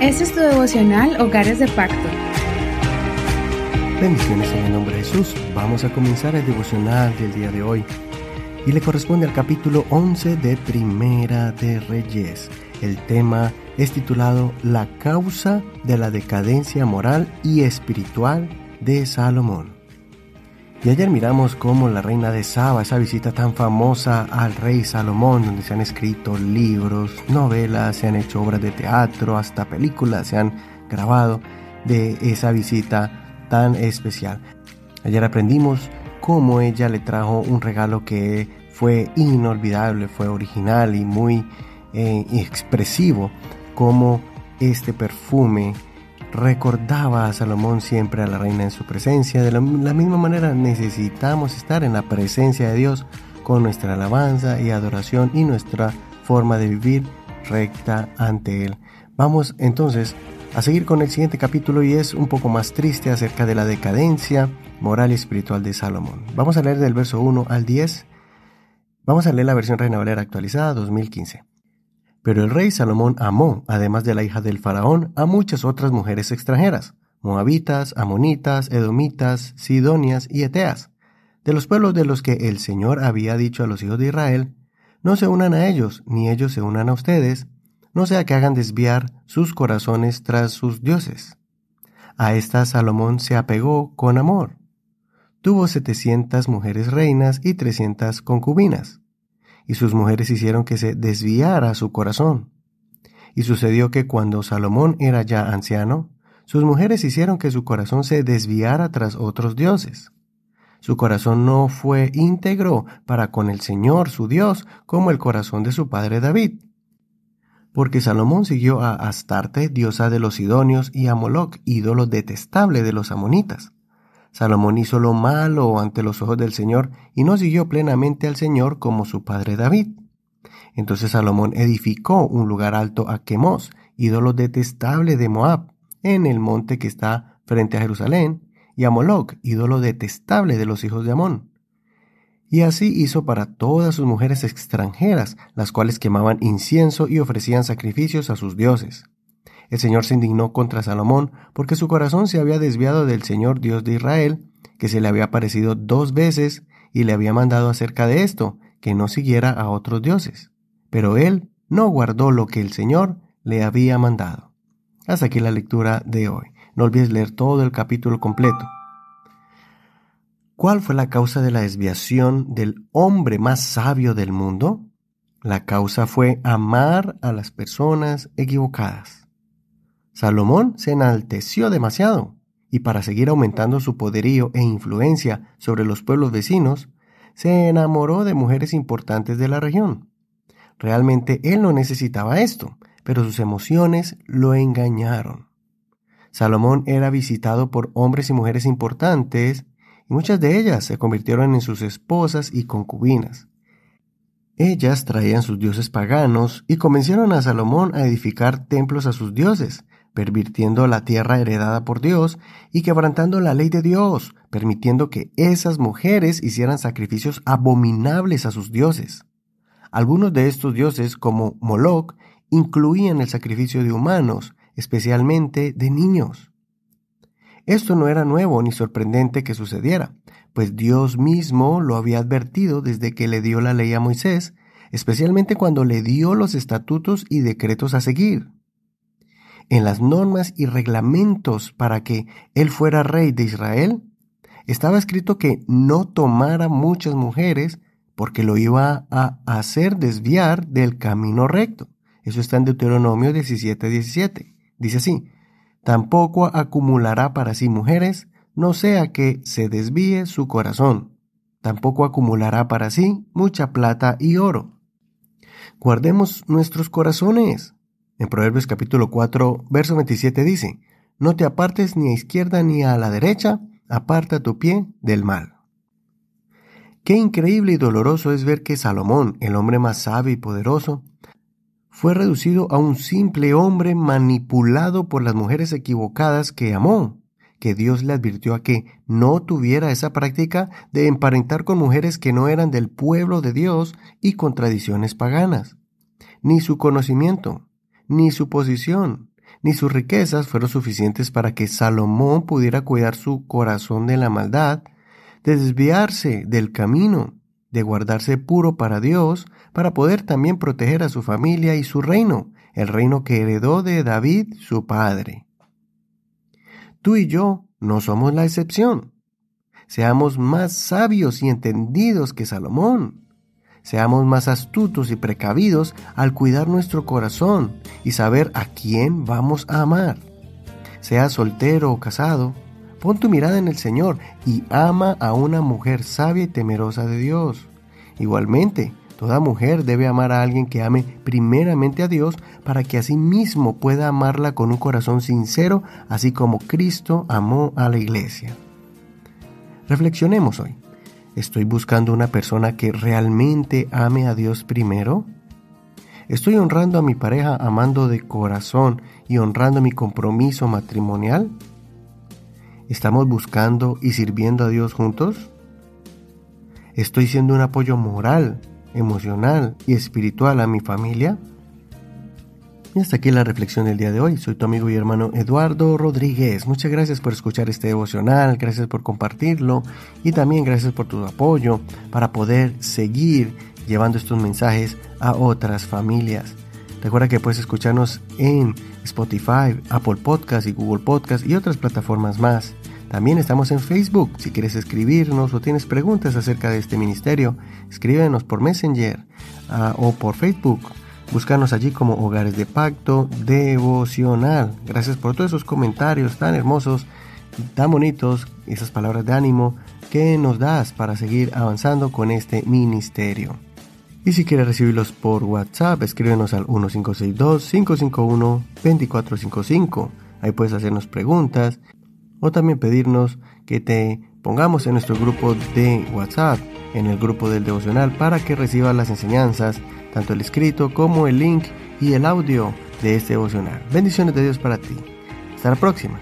Este es tu devocional Hogares de Pacto. Bendiciones en el nombre de Jesús. Vamos a comenzar el devocional del día de hoy. Y le corresponde al capítulo 11 de Primera de Reyes. El tema es titulado La causa de la decadencia moral y espiritual de Salomón. Y ayer miramos cómo la reina de Saba, esa visita tan famosa al rey Salomón, donde se han escrito libros, novelas, se han hecho obras de teatro, hasta películas se han grabado de esa visita tan especial. Ayer aprendimos cómo ella le trajo un regalo que fue inolvidable, fue original y muy eh, expresivo, como este perfume recordaba a Salomón siempre a la reina en su presencia. De la, misma manera necesitamos estar en la presencia de Dios con nuestra alabanza y adoración y nuestra forma de vivir recta ante Él. Vamos entonces a seguir con el siguiente capítulo y es un poco más triste acerca de la decadencia moral y espiritual de Salomón. Vamos a leer del verso 1 al 10. Vamos a leer la versión Reina Valera actualizada 2015. Pero el rey Salomón amó, además de la hija del faraón, a muchas otras mujeres extranjeras, moabitas, amonitas, edomitas, sidonias y eteas, de los pueblos de los que el Señor había dicho a los hijos de Israel, no se unan a ellos, ni ellos se unan a ustedes, no sea que hagan desviar sus corazones tras sus dioses. A esta Salomón se apegó con amor. Tuvo setecientas mujeres reinas y trescientas concubinas y sus mujeres hicieron que se desviara su corazón. Y sucedió que cuando Salomón era ya anciano, sus mujeres hicieron que su corazón se desviara tras otros dioses. Su corazón no fue íntegro para con el Señor su Dios como el corazón de su padre David. Porque Salomón siguió a Astarte, diosa de los Sidonios, y a Moloc, ídolo detestable de los amonitas. Salomón hizo lo malo ante los ojos del Señor y no siguió plenamente al Señor como su padre David. Entonces Salomón edificó un lugar alto a Quemos, ídolo detestable de Moab, en el monte que está frente a Jerusalén, y a Moloc, ídolo detestable de los hijos de Amón. Y así hizo para todas sus mujeres extranjeras, las cuales quemaban incienso y ofrecían sacrificios a sus dioses. El Señor se indignó contra Salomón porque su corazón se había desviado del Señor Dios de Israel, que se le había aparecido dos veces y le había mandado acerca de esto, que no siguiera a otros dioses. Pero él no guardó lo que el Señor le había mandado. Hasta aquí la lectura de hoy. No olvides leer todo el capítulo completo. ¿Cuál fue la causa de la desviación del hombre más sabio del mundo? La causa fue amar a las personas equivocadas. Salomón se enalteció demasiado, y para seguir aumentando su poderío e influencia sobre los pueblos vecinos, se enamoró de mujeres importantes de la región. Realmente él no necesitaba esto, pero sus emociones lo engañaron. Salomón era visitado por hombres y mujeres importantes, y muchas de ellas se convirtieron en sus esposas y concubinas. Ellas traían sus dioses paganos y convencieron a Salomón a edificar templos a sus dioses, pervirtiendo la tierra heredada por Dios y quebrantando la ley de Dios, permitiendo que esas mujeres hicieran sacrificios abominables a sus dioses. Algunos de estos dioses, como Moloch, incluían el sacrificio de humanos, especialmente de niños. Esto no era nuevo ni sorprendente que sucediera, pues Dios mismo lo había advertido desde que le dio la ley a Moisés, especialmente cuando le dio los estatutos y decretos a seguir en las normas y reglamentos para que él fuera rey de Israel, estaba escrito que no tomara muchas mujeres porque lo iba a hacer desviar del camino recto. Eso está en Deuteronomio 17, 17. Dice así, tampoco acumulará para sí mujeres, no sea que se desvíe su corazón. Tampoco acumulará para sí mucha plata y oro. Guardemos nuestros corazones, en Proverbios capítulo 4, verso 27 dice, No te apartes ni a izquierda ni a la derecha, aparta tu pie del mal. Qué increíble y doloroso es ver que Salomón, el hombre más sabio y poderoso, fue reducido a un simple hombre manipulado por las mujeres equivocadas que amó, que Dios le advirtió a que no tuviera esa práctica de emparentar con mujeres que no eran del pueblo de Dios y con tradiciones paganas, ni su conocimiento, ni su posición, ni sus riquezas fueron suficientes para que Salomón pudiera cuidar su corazón de la maldad, de desviarse del camino, de guardarse puro para Dios, para poder también proteger a su familia y su reino, el reino que heredó de David su padre. Tú y yo no somos la excepción. Seamos más sabios y entendidos que Salomón. Seamos más astutos y precavidos al cuidar nuestro corazón y saber a quién vamos a amar. Sea soltero o casado, pon tu mirada en el Señor y ama a una mujer sabia y temerosa de Dios. Igualmente, toda mujer debe amar a alguien que ame primeramente a Dios para que así mismo pueda amarla con un corazón sincero, así como Cristo amó a la iglesia. Reflexionemos hoy. ¿Estoy buscando una persona que realmente ame a Dios primero? ¿Estoy honrando a mi pareja amando de corazón y honrando mi compromiso matrimonial? ¿Estamos buscando y sirviendo a Dios juntos? ¿Estoy siendo un apoyo moral, emocional y espiritual a mi familia? Y hasta aquí la reflexión del día de hoy. Soy tu amigo y hermano Eduardo Rodríguez. Muchas gracias por escuchar este devocional, gracias por compartirlo y también gracias por tu apoyo para poder seguir llevando estos mensajes a otras familias. Recuerda que puedes escucharnos en Spotify, Apple Podcast y Google Podcast y otras plataformas más. También estamos en Facebook. Si quieres escribirnos o tienes preguntas acerca de este ministerio, escríbenos por Messenger ah, o por Facebook Búscanos allí como Hogares de Pacto Devocional. Gracias por todos esos comentarios tan hermosos, tan bonitos, esas palabras de ánimo que nos das para seguir avanzando con este ministerio. Y si quieres recibirlos por WhatsApp, escríbenos al 1562-551-2455. Ahí puedes hacernos preguntas o también pedirnos que te pongamos en nuestro grupo de WhatsApp, en el grupo del devocional, para que recibas las enseñanzas tanto el escrito como el link y el audio de este devocional. Bendiciones de Dios para ti. Hasta la próxima.